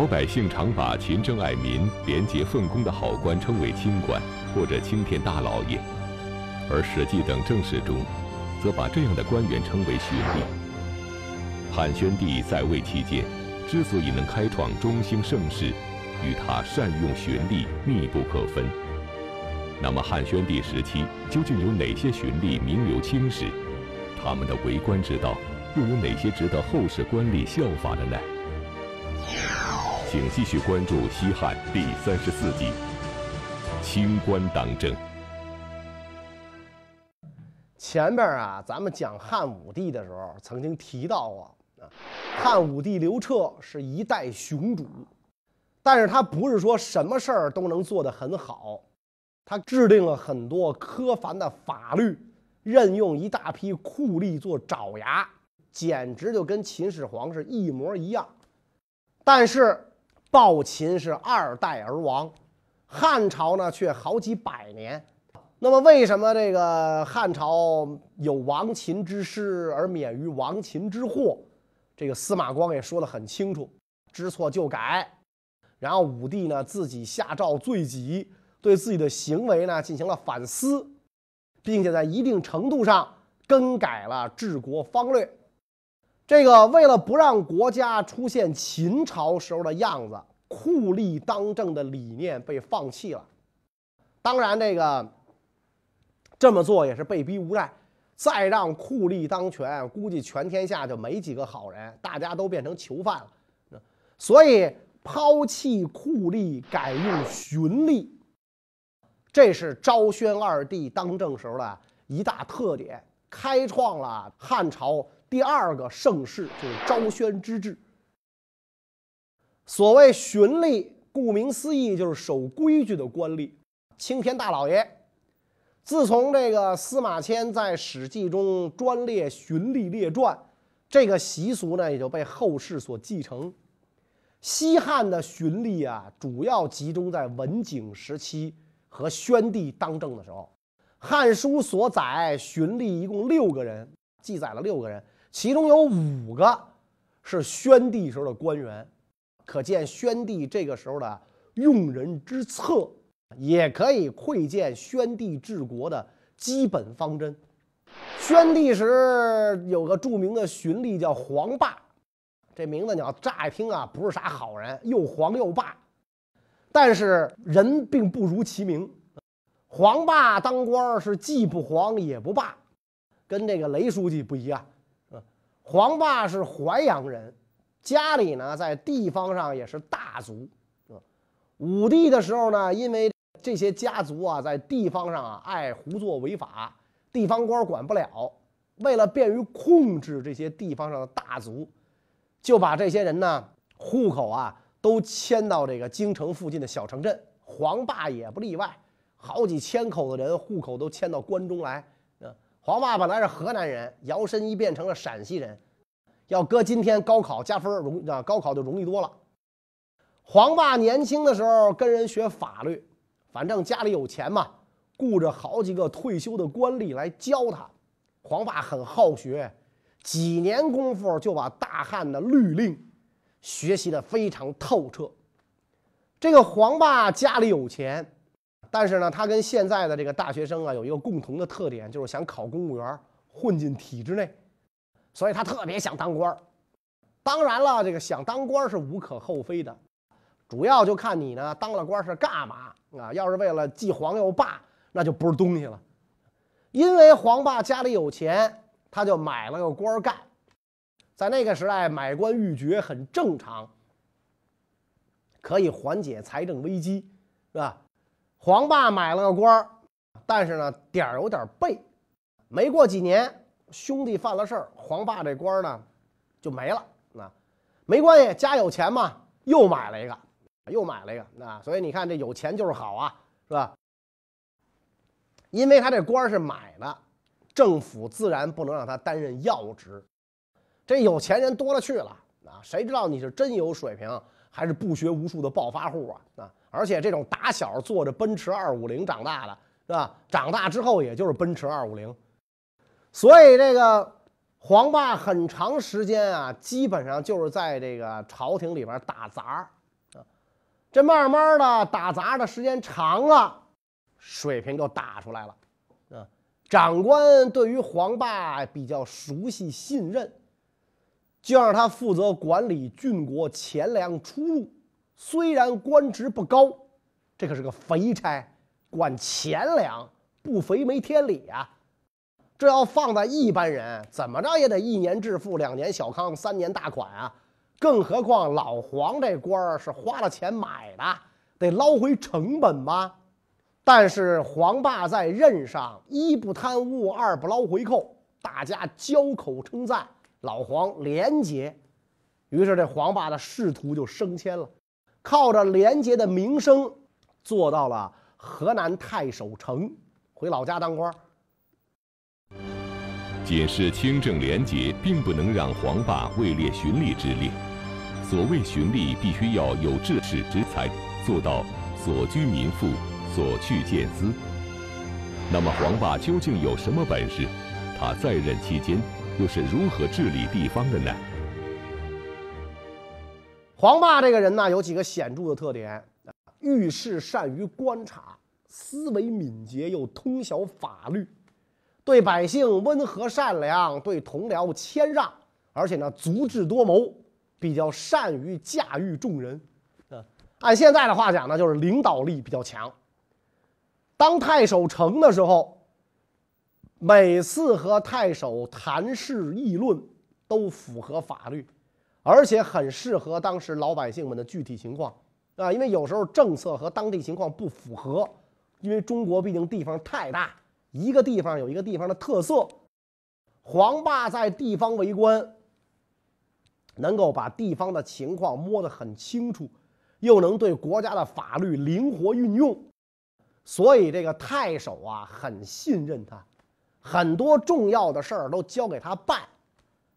老百姓常把勤政爱民、廉洁奉公的好官称为清官或者青天大老爷，而《史记》等正史中，则把这样的官员称为巡吏。汉宣帝在位期间，之所以能开创中兴盛世，与他善用巡吏密不可分。那么，汉宣帝时期究竟有哪些巡吏名留青史？他们的为官之道又有哪些值得后世官吏效法的呢？请继续关注《西汉》第三十四集《清官当政》。前边啊，咱们讲汉武帝的时候，曾经提到过啊，汉武帝刘彻是一代雄主，但是他不是说什么事儿都能做得很好，他制定了很多苛繁的法律，任用一大批酷吏做爪牙，简直就跟秦始皇是一模一样。但是暴秦是二代而亡，汉朝呢却好几百年。那么为什么这个汉朝有亡秦之师而免于亡秦之祸？这个司马光也说得很清楚，知错就改。然后武帝呢自己下诏罪己，对自己的行为呢进行了反思，并且在一定程度上更改了治国方略。这个为了不让国家出现秦朝时候的样子，酷吏当政的理念被放弃了。当然，这个。这么做也是被逼无奈，再让酷吏当权，估计全天下就没几个好人，大家都变成囚犯了。所以抛弃酷吏，改用循吏，这是昭宣二帝当政时候的一大特点，开创了汉朝第二个盛世，就是昭宣之治。所谓循吏，顾名思义就是守规矩的官吏，青天大老爷。自从这个司马迁在《史记》中专列循吏列传，这个习俗呢也就被后世所继承。西汉的循吏啊，主要集中在文景时期和宣帝当政的时候。《汉书》所载循吏一共六个人，记载了六个人，其中有五个是宣帝时候的官员，可见宣帝这个时候的用人之策。也可以窥见宣帝治国的基本方针。宣帝时有个著名的循吏叫黄霸，这名字你要乍一听啊，不是啥好人，又黄又霸。但是人并不如其名，黄霸当官是既不黄也不霸，跟这个雷书记不一样。黄霸是淮阳人，家里呢在地方上也是大族。武帝的时候呢，因为这些家族啊，在地方上啊，爱胡作违法，地方官管不了。为了便于控制这些地方上的大族，就把这些人呢，户口啊，都迁到这个京城附近的小城镇。黄霸也不例外，好几千口的人户口都迁到关中来。黄霸本来是河南人，摇身一变成了陕西人。要搁今天，高考加分容啊，高考就容易多了。黄霸年轻的时候跟人学法律。反正家里有钱嘛，雇着好几个退休的官吏来教他。黄霸很好学，几年功夫就把大汉的律令学习的非常透彻。这个黄霸家里有钱，但是呢，他跟现在的这个大学生啊有一个共同的特点，就是想考公务员，混进体制内，所以他特别想当官当然了，这个想当官是无可厚非的，主要就看你呢当了官是干嘛。啊，要是为了既皇又霸，那就不是东西了。因为黄霸家里有钱，他就买了个官干。在那个时代，买官鬻爵很正常，可以缓解财政危机，是吧？黄霸买了个官但是呢，点儿有点背。没过几年，兄弟犯了事儿，黄霸这官呢就没了。那没关系，家有钱嘛，又买了一个。又买了一个，那所以你看这有钱就是好啊，是吧？因为他这官是买的，政府自然不能让他担任要职。这有钱人多了去了啊，谁知道你是真有水平还是不学无术的暴发户啊？啊！而且这种打小坐着奔驰二五零长大的，是吧？长大之后也就是奔驰二五零。所以这个黄霸很长时间啊，基本上就是在这个朝廷里边打杂这慢慢的打杂的时间长了，水平就打出来了。啊，长官对于黄霸比较熟悉信任，就让他负责管理郡国钱粮出入。虽然官职不高，这可是个肥差，管钱粮不肥没天理啊！这要放在一般人，怎么着也得一年致富，两年小康，三年大款啊！更何况老黄这官儿是花了钱买的，得捞回成本吧？但是黄霸在任上，一不贪污，二不捞回扣，大家交口称赞老黄廉洁，于是这黄霸的仕途就升迁了，靠着廉洁的名声，做到了河南太守城，回老家当官。仅是清正廉洁，并不能让黄霸位列循吏之列。所谓循吏，必须要有治世之才，做到所居民富，所去见资。那么黄霸究竟有什么本事？他在任期间又是如何治理地方的呢？黄霸这个人呢，有几个显著的特点：遇事善于观察，思维敏捷，又通晓法律。对百姓温和善良，对同僚谦让，而且呢足智多谋，比较善于驾驭众人。啊，按现在的话讲呢，就是领导力比较强。当太守成的时候，每次和太守谈事议论都符合法律，而且很适合当时老百姓们的具体情况。啊，因为有时候政策和当地情况不符合，因为中国毕竟地方太大。一个地方有一个地方的特色，黄霸在地方为官，能够把地方的情况摸得很清楚，又能对国家的法律灵活运用，所以这个太守啊很信任他，很多重要的事儿都交给他办，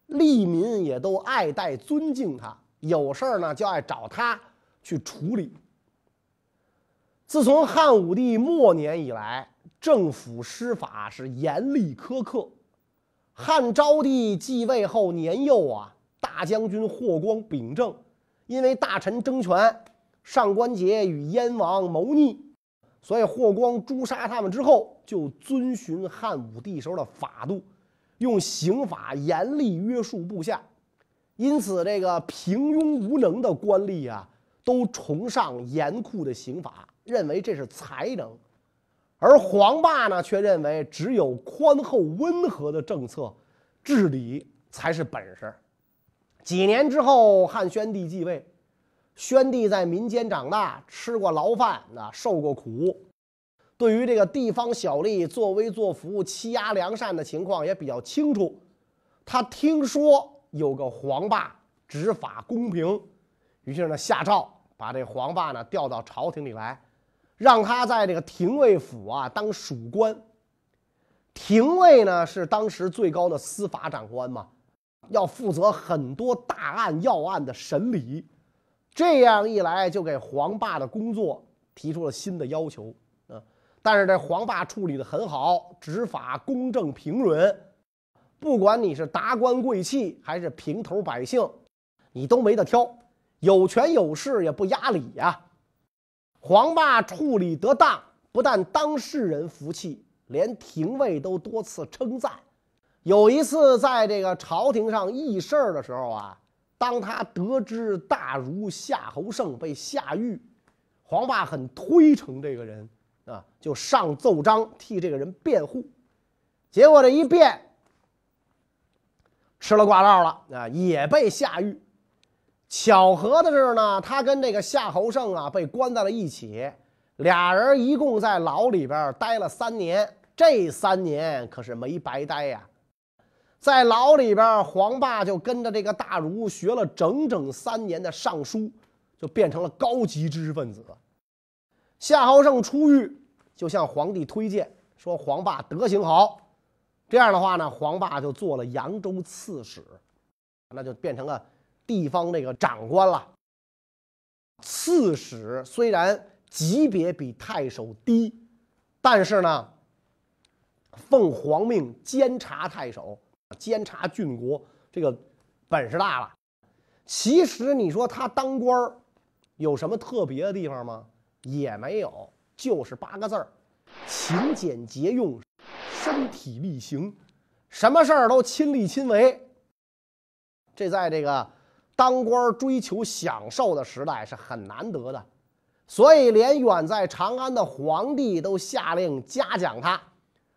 利民也都爱戴尊敬他，有事儿呢就爱找他去处理。自从汉武帝末年以来。政府施法是严厉苛刻。汉昭帝继位后年幼啊，大将军霍光秉政，因为大臣争权，上官桀与燕王谋逆，所以霍光诛杀他们之后，就遵循汉武帝时候的法度，用刑法严厉约束部下。因此，这个平庸无能的官吏啊，都崇尚严酷的刑法，认为这是才能。而黄霸呢，却认为只有宽厚温和的政策治理才是本事。几年之后，汉宣帝继位，宣帝在民间长大，吃过牢饭，那受过苦，对于这个地方小吏作威作福、欺压良善的情况也比较清楚。他听说有个黄霸执法公平，于是呢下诏把这黄霸呢调到朝廷里来。让他在这个廷尉府啊当属官。廷尉呢是当时最高的司法长官嘛，要负责很多大案要案的审理。这样一来，就给黄霸的工作提出了新的要求。但是这黄霸处理的很好，执法公正平准，不管你是达官贵气还是平头百姓，你都没得挑，有权有势也不压理呀。黄霸处理得当，不但当事人服气，连廷尉都多次称赞。有一次，在这个朝廷上议事的时候啊，当他得知大儒夏侯胜被下狱，黄霸很推崇这个人啊，就上奏章替这个人辩护。结果这一辩，吃了挂道了啊，也被下狱。巧合的是呢，他跟这个夏侯胜啊被关在了一起，俩人一共在牢里边待了三年。这三年可是没白待呀，在牢里边，黄霸就跟着这个大儒学了整整三年的尚书，就变成了高级知识分子。夏侯胜出狱，就向皇帝推荐说黄霸德行好，这样的话呢，黄霸就做了扬州刺史，那就变成了。地方那个长官了，刺史虽然级别比太守低，但是呢，奉皇命监察太守，监察郡国，这个本事大了。其实你说他当官有什么特别的地方吗？也没有，就是八个字儿：勤俭节用，身体力行，什么事儿都亲力亲为。这在这个当官追求享受的时代是很难得的，所以连远在长安的皇帝都下令嘉奖他，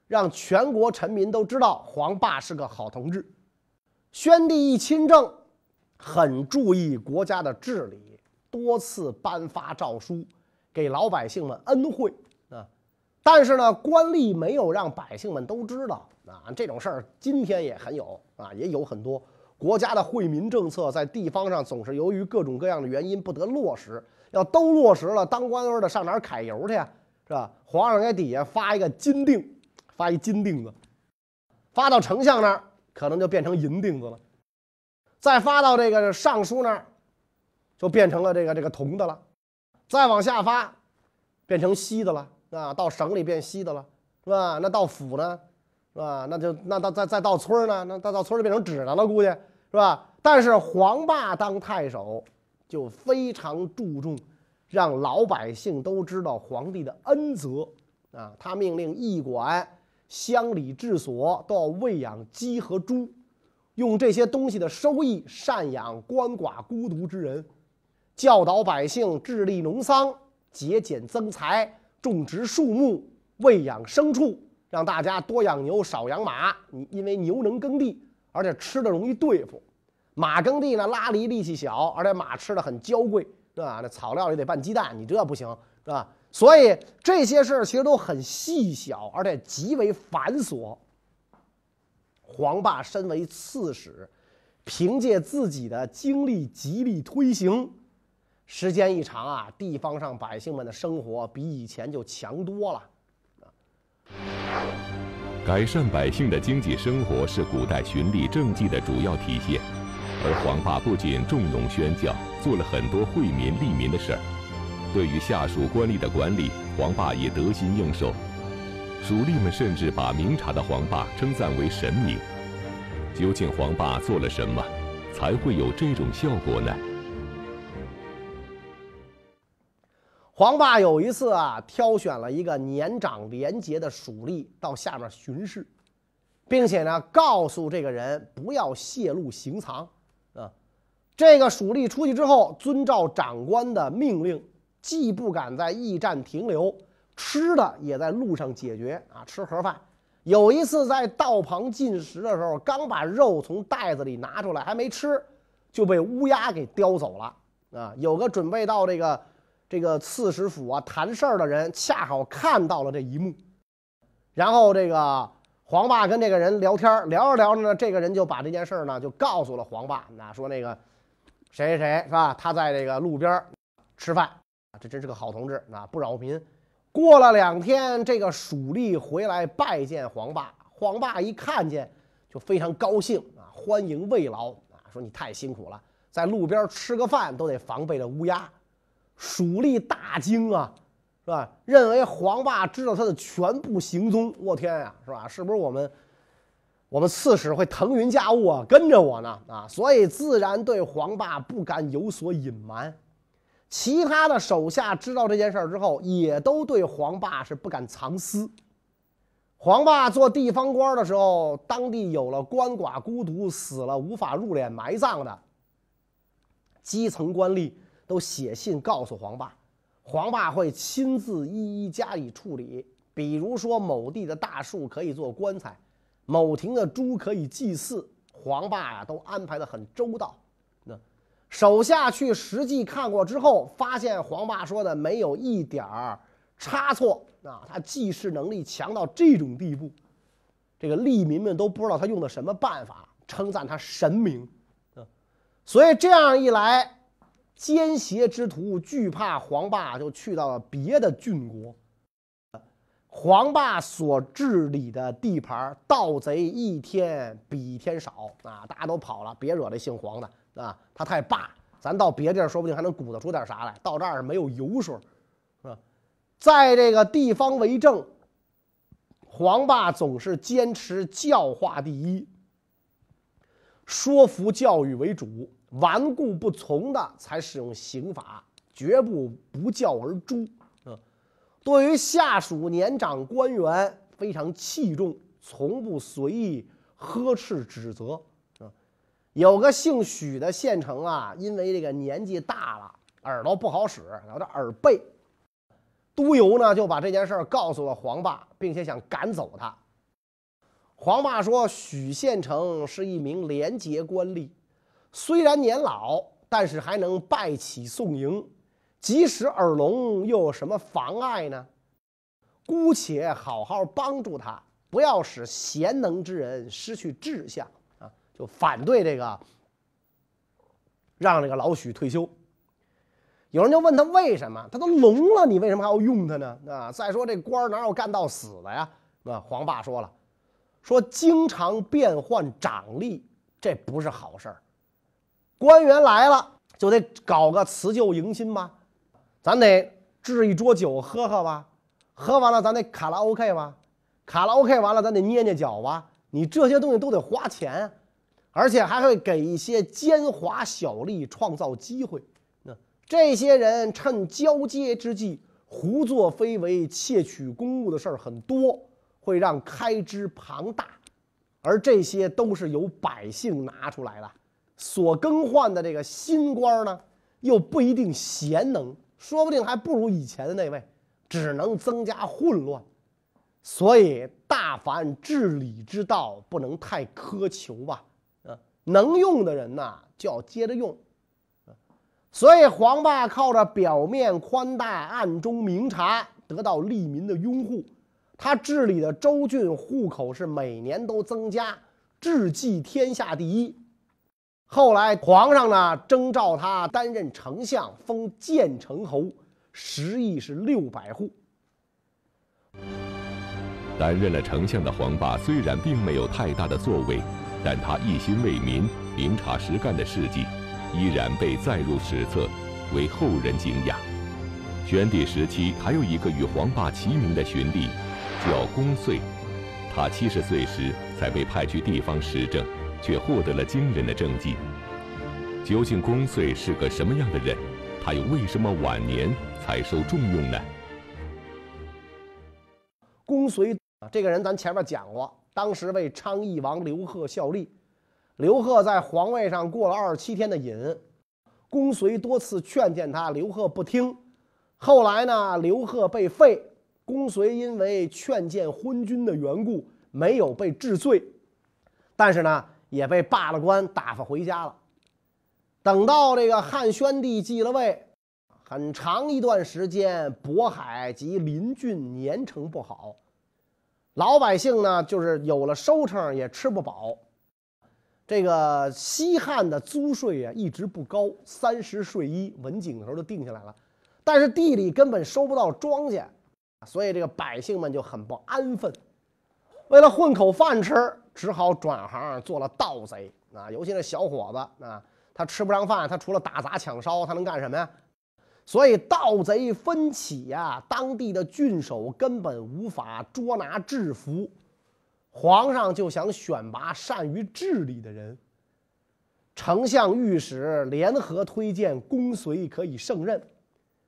让全国臣民都知道黄霸是个好同志。宣帝一亲政，很注意国家的治理，多次颁发诏书，给老百姓们恩惠啊。但是呢，官吏没有让百姓们都知道啊。这种事儿今天也很有啊，也有很多。国家的惠民政策在地方上总是由于各种各样的原因不得落实，要都落实了，当官的上哪儿揩油去呀？是吧？皇上给底下发一个金锭，发一金锭子，发到丞相那儿可能就变成银锭子了，再发到这个尚书那儿，就变成了这个这个铜的了，再往下发，变成稀的了啊！到省里变稀的了，是吧？那到府呢？是吧？那就那到再再到村呢？那到到村儿就变成纸的了，估计是吧？但是黄霸当太守，就非常注重让老百姓都知道皇帝的恩泽啊。他命令驿馆、乡里治所都要喂养鸡和猪，用这些东西的收益赡养鳏寡孤独之人，教导百姓治理农桑、节俭增财、种植树木、喂养牲畜。让大家多养牛少养马，你因为牛能耕地，而且吃的容易对付；马耕地呢拉犁力气小，而且马吃的很娇贵，是吧？那草料里得拌鸡蛋，你这不行，是吧？所以这些事儿其实都很细小，而且极为繁琐。黄霸身为刺史，凭借自己的精力极力推行，时间一长啊，地方上百姓们的生活比以前就强多了。改善百姓的经济生活是古代循吏政绩的主要体现，而黄霸不仅重农宣教，做了很多惠民利民的事儿。对于下属官吏的管理，黄霸也得心应手。属吏们甚至把明察的黄霸称赞为神明。究竟黄霸做了什么，才会有这种效果呢？黄霸有一次啊，挑选了一个年长廉洁的属吏到下面巡视，并且呢，告诉这个人不要泄露行藏啊。这个属吏出去之后，遵照长官的命令，既不敢在驿站停留，吃的也在路上解决啊，吃盒饭。有一次在道旁进食的时候，刚把肉从袋子里拿出来，还没吃，就被乌鸦给叼走了啊。有个准备到这个。这个刺史府啊，谈事儿的人恰好看到了这一幕，然后这个黄霸跟这个人聊天，聊着聊着呢，这个人就把这件事呢就告诉了黄霸，那说那个谁谁谁是吧？他在这个路边吃饭，这真是个好同志啊，不扰民。过了两天，这个蜀吏回来拜见黄霸，黄霸一看见就非常高兴啊，欢迎慰劳啊，说你太辛苦了，在路边吃个饭都得防备着乌鸦。蜀吏大惊啊，是吧？认为黄霸知道他的全部行踪。我天呀，是吧？是不是我们我们刺史会腾云驾雾啊，跟着我呢？啊，所以自然对黄霸不敢有所隐瞒。其他的手下知道这件事儿之后，也都对黄霸是不敢藏私。黄霸做地方官的时候，当地有了鳏寡孤独死了无法入殓埋葬的基层官吏。都写信告诉黄霸，黄霸会亲自一一加以处理。比如说，某地的大树可以做棺材，某亭的猪可以祭祀，黄霸呀都安排的很周到。那手下去实际看过之后，发现黄霸说的没有一点儿差错啊，他记事能力强到这种地步，这个吏民们都不知道他用的什么办法，称赞他神明。所以这样一来。奸邪之徒惧怕黄霸，就去到了别的郡国。黄霸所治理的地盘，盗贼一天比一天少啊！大家都跑了，别惹这姓黄的啊！他太霸，咱到别地儿说不定还能鼓捣出点啥来。到这儿没有油水，是吧？在这个地方为政，黄霸总是坚持教化第一，说服教育为主。顽固不从的才使用刑法绝不不教而诛。啊，对于下属年长官员非常器重，从不随意呵斥指责。啊，有个姓许的县城啊，因为这个年纪大了，耳朵不好使，有点耳背。督邮呢就把这件事儿告诉了黄霸，并且想赶走他。黄霸说：“许县城是一名廉洁官吏，虽然年老，但是还能拜起送迎，即使耳聋又有什么妨碍呢？姑且好好帮助他，不要使贤能之人失去志向啊！就反对这个，让这个老许退休。有人就问他为什么？他都聋了，你为什么还要用他呢？啊！再说这官哪有干到死的呀？啊！黄霸说了。”说经常变换掌力，这不是好事儿。官员来了就得搞个辞旧迎新吧，咱得置一桌酒喝喝吧，喝完了咱得卡拉 OK 吧，卡拉 OK 完了咱得捏捏脚吧。你这些东西都得花钱，而且还会给一些奸猾小吏创造机会。那这些人趁交接之际胡作非为、窃取公物的事儿很多。会让开支庞大，而这些都是由百姓拿出来的。所更换的这个新官呢，又不一定贤能，说不定还不如以前的那位，只能增加混乱。所以，大凡治理之道，不能太苛求吧？啊，能用的人呐，就要接着用。所以，黄霸靠着表面宽大、暗中明察，得到利民的拥护。他治理的州郡户口是每年都增加，治济天下第一。后来皇上呢征召他担任丞相，封建成侯，实役是六百户。担任了丞相的黄霸虽然并没有太大的作为，但他一心为民、明察实干的事迹，依然被载入史册，为后人敬仰。宣帝时期还有一个与黄霸齐名的荀弟。叫公遂，他七十岁时才被派去地方施政，却获得了惊人的政绩。究竟公遂是个什么样的人？他又为什么晚年才受重用呢？公遂啊，这个人咱前面讲过，当时为昌邑王刘贺效力。刘贺在皇位上过了二十七天的瘾，公遂多次劝谏他，刘贺不听。后来呢，刘贺被废。公遂因为劝谏昏君的缘故，没有被治罪，但是呢，也被罢了官，打发回家了。等到这个汉宣帝继了位，很长一段时间，渤海及邻郡年成不好，老百姓呢，就是有了收成也吃不饱。这个西汉的租税啊，一直不高，三十税一，文景的时候就定下来了，但是地里根本收不到庄稼。所以这个百姓们就很不安分，为了混口饭吃，只好转行做了盗贼啊！尤其那小伙子啊，他吃不上饭，他除了打砸抢烧，他能干什么呀？所以盗贼纷起呀，当地的郡守根本无法捉拿制服，皇上就想选拔善于治理的人，丞相、御史联合推荐公遂可以胜任。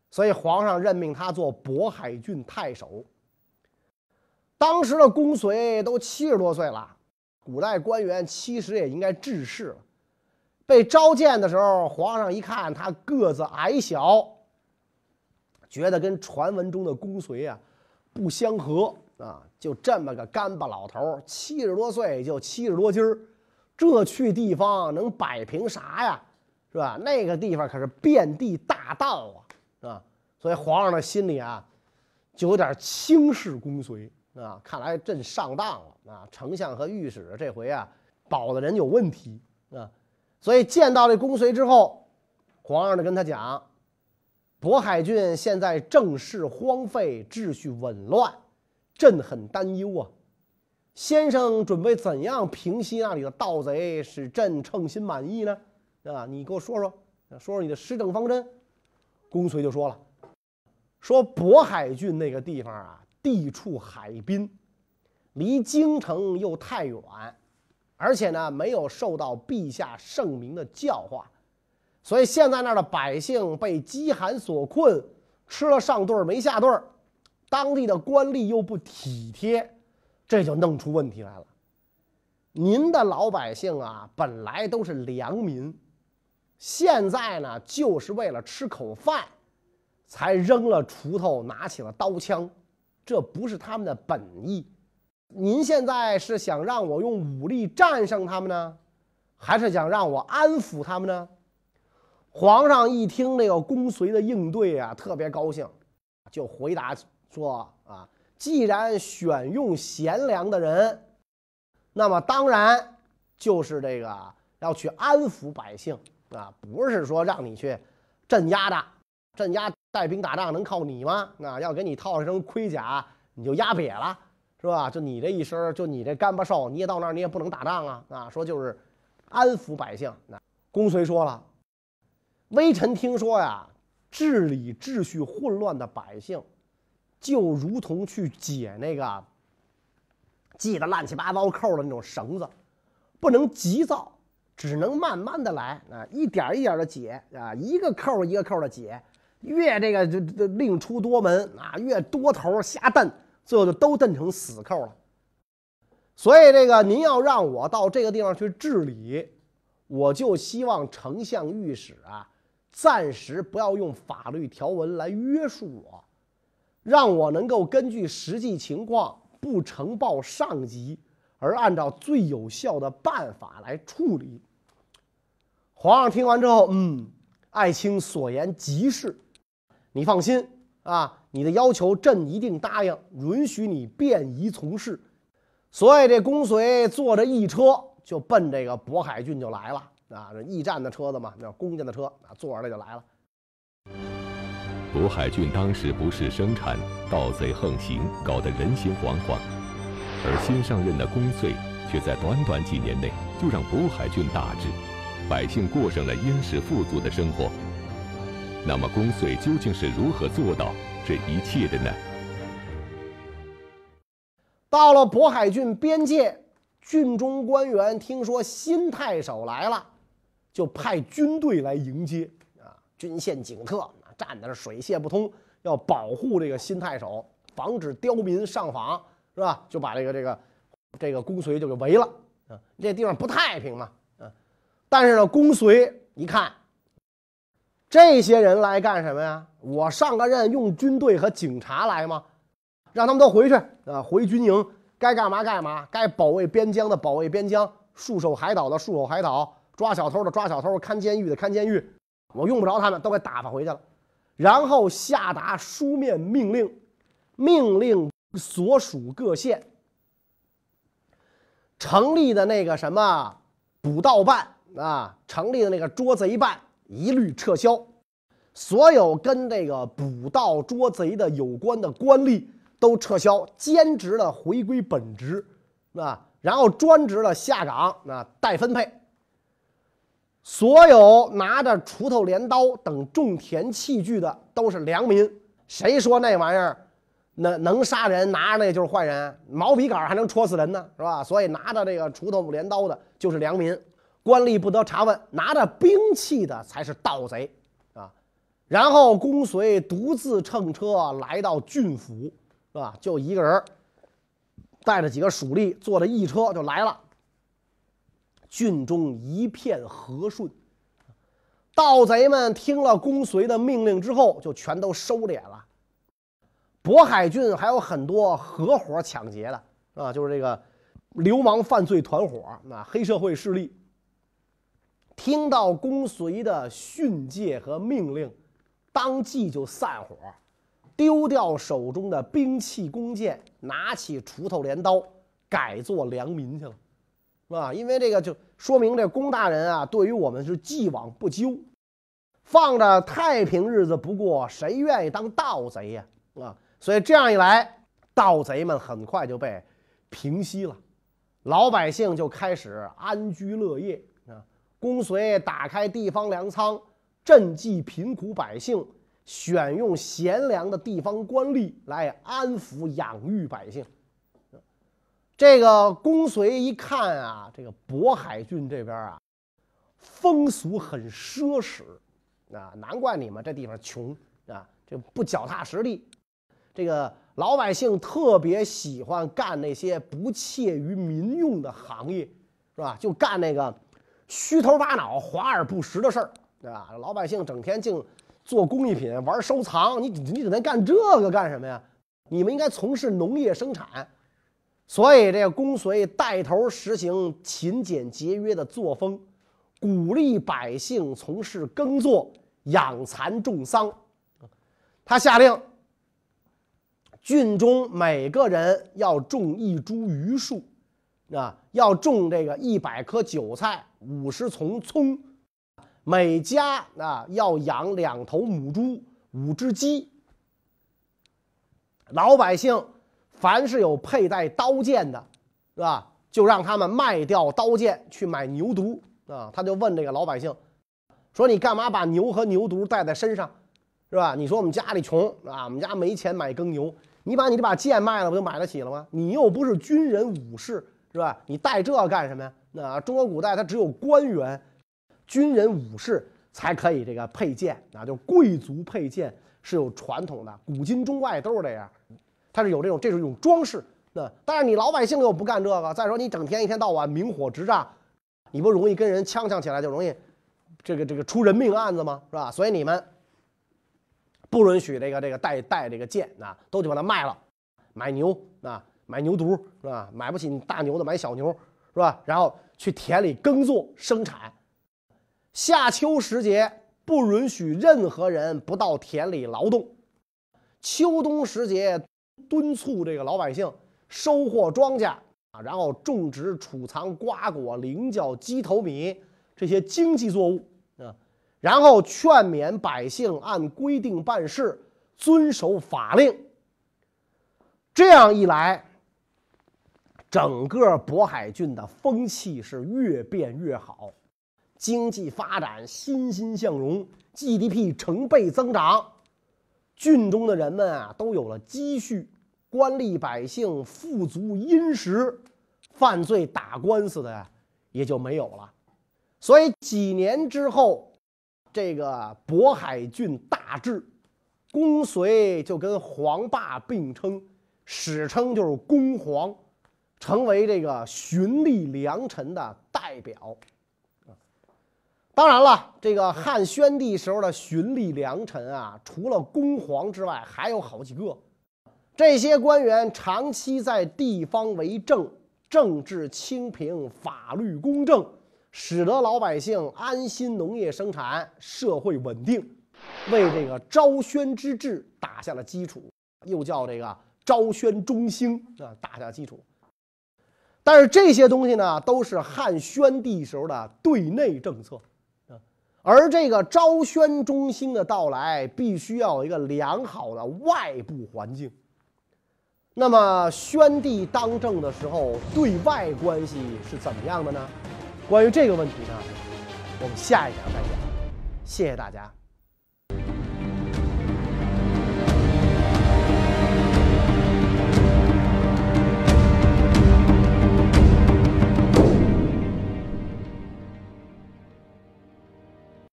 所以皇上任命他做渤海郡太守。当时的公遂都七十多岁了，古代官员其实也应该致仕了。被召见的时候，皇上一看他个子矮小，觉得跟传闻中的公遂啊不相合啊，就这么个干巴老头，七十多岁就七十多斤儿，这去地方能摆平啥呀？是吧？那个地方可是遍地大盗啊！啊，所以皇上的心里啊，就有点轻视公遂啊。看来朕上当了啊！丞相和御史这回啊，保的人有问题啊。所以见到这公遂之后，皇上就跟他讲：“渤海郡现在政事荒废，秩序紊乱，朕很担忧啊。先生准备怎样平息那里的盗贼，使朕称心满意呢？啊，你给我说说，说说你的施政方针。”公遂就说了：“说渤海郡那个地方啊，地处海滨，离京城又太远，而且呢，没有受到陛下圣明的教化，所以现在那儿的百姓被饥寒所困，吃了上顿没下顿当地的官吏又不体贴，这就弄出问题来了。您的老百姓啊，本来都是良民，现在呢，就是为了吃口饭，才扔了锄头，拿起了刀枪，这不是他们的本意。您现在是想让我用武力战胜他们呢，还是想让我安抚他们呢？皇上一听这个公随的应对啊，特别高兴，就回答说：“啊，既然选用贤良的人。”那么当然就是这个要去安抚百姓啊，不是说让你去镇压的。镇压带兵打仗能靠你吗？那要给你套一身盔甲，你就压瘪了，是吧？就你这一身，就你这干巴瘦，你也到那儿你也不能打仗啊！啊，说就是安抚百姓。那公孙说了，微臣听说呀，治理秩序混乱的百姓，就如同去解那个。系得乱七八糟扣的那种绳子，不能急躁，只能慢慢的来啊，一点一点的解啊，一个扣一个扣的解，越这个就就另出多门啊，越多头瞎蹬，最后就都蹬成死扣了。所以这个您要让我到这个地方去治理，我就希望丞相御史啊，暂时不要用法律条文来约束我，让我能够根据实际情况。不呈报上级，而按照最有效的办法来处理。皇上听完之后，嗯，爱卿所言极是，你放心啊，你的要求朕一定答应，允许你便宜从事。所以这公遂坐着驿车就奔这个渤海郡就来了啊，这驿站的车子嘛，那公家的车啊，坐着这就来了。渤海郡当时不是生产，盗贼横行，搞得人心惶惶。而新上任的公遂，却在短短几年内就让渤海郡大治，百姓过上了殷实富足的生活。那么，公遂究竟是如何做到这一切的呢？到了渤海郡边界，郡中官员听说新太守来了，就派军队来迎接啊，军线警特。站在那水泄不通，要保护这个新太守，防止刁民上访，是吧？就把这个这个这个公遂就给围了啊！这地方不太平嘛，嗯。但是呢，公遂一看，这些人来干什么呀？我上个任用军队和警察来吗？让他们都回去啊，回军营，该干嘛干嘛，该保卫边疆的保卫边疆，戍守海岛的戍守海岛，抓小偷的抓小偷，看监狱的看监狱。我用不着他们，都给打发回去了。然后下达书面命令，命令所属各县成立的那个什么捕盗办啊，成立的那个捉贼办一律撤销，所有跟这个捕盗捉贼的有关的官吏都撤销，兼职的回归本职啊，然后专职的下岗啊，待分配。所有拿着锄头、镰刀等种田器具的都是良民。谁说那玩意儿能能杀人？拿着那就是坏人。毛笔杆还能戳死人呢，是吧？所以拿着这个锄头、镰刀的就是良民，官吏不得查问。拿着兵器的才是盗贼啊！然后公遂独自乘车来到郡府，是吧？就一个人带着几个属吏，坐着一车就来了。郡中一片和顺，盗贼们听了公遂的命令之后，就全都收敛了。渤海郡还有很多合伙抢劫的啊，就是这个流氓犯罪团伙啊，黑社会势力。听到公随的训诫和命令，当即就散伙，丢掉手中的兵器弓箭，拿起锄头镰刀，改做良民去了。啊，因为这个就说明这龚大人啊，对于我们是既往不咎，放着太平日子不过，谁愿意当盗贼呀？啊，所以这样一来，盗贼们很快就被平息了，老百姓就开始安居乐业。公随打开地方粮仓，赈济贫苦百姓，选用贤良的地方官吏来安抚养育百姓。这个公随一看啊，这个渤海郡这边啊，风俗很奢侈啊，难怪你们这地方穷啊，这不脚踏实地。这个老百姓特别喜欢干那些不切于民用的行业，是吧？就干那个虚头巴脑、华而不实的事儿，对吧？老百姓整天净做工艺品、玩收藏，你你整天干这个干什么呀？你们应该从事农业生产。所以，这个公遂带头实行勤俭节约的作风，鼓励百姓从事耕作、养蚕、种桑。他下令，郡中每个人要种一株榆树，啊，要种这个一百棵韭菜、五十丛葱，每家啊要养两头母猪、五只鸡。老百姓。凡是有佩戴刀剑的，是吧？就让他们卖掉刀剑去买牛犊啊！他就问这个老百姓，说：“你干嘛把牛和牛犊带在身上，是吧？你说我们家里穷啊，我们家没钱买耕牛，你把你这把剑卖了，不就买得起了吗？你又不是军人武士，是吧？你带这干什么呀？那中国古代它只有官员、军人武士才可以这个佩剑啊，就贵族佩剑是有传统的，古今中外都是这样。”它是有这种，这是一种装饰。那但是你老百姓又不干这个。再说你整天一天到晚明火执仗，你不容易跟人呛呛起来，就容易这个这个出人命案子吗？是吧？所以你们不允许这个这个带带这个剑啊，都得把它卖了，买牛啊，买牛犊是吧？买不起大牛的买小牛是吧？然后去田里耕作生产。夏秋时节不允许任何人不到田里劳动。秋冬时节。敦促这个老百姓收获庄稼啊，然后种植、储藏瓜果、菱角、鸡头米这些经济作物啊，然后劝勉百姓按规定办事，遵守法令。这样一来，整个渤海郡的风气是越变越好，经济发展欣欣向荣，GDP 成倍增长。郡中的人们啊，都有了积蓄，官吏百姓富足殷实，犯罪打官司的呀也就没有了。所以几年之后，这个渤海郡大治，公遂就跟黄霸并称，史称就是公黄，成为这个循吏良臣的代表。当然了，这个汉宣帝时候的循吏良臣啊，除了公黄之外，还有好几个。这些官员长期在地方为政，政治清平，法律公正，使得老百姓安心农业生产，社会稳定，为这个昭宣之治打下了基础，又叫这个昭宣中兴啊，打下基础。但是这些东西呢，都是汉宣帝时候的对内政策啊。而这个昭宣中兴的到来，必须要有一个良好的外部环境。那么，宣帝当政的时候，对外关系是怎么样的呢？关于这个问题呢，我们下一讲再讲。谢谢大家。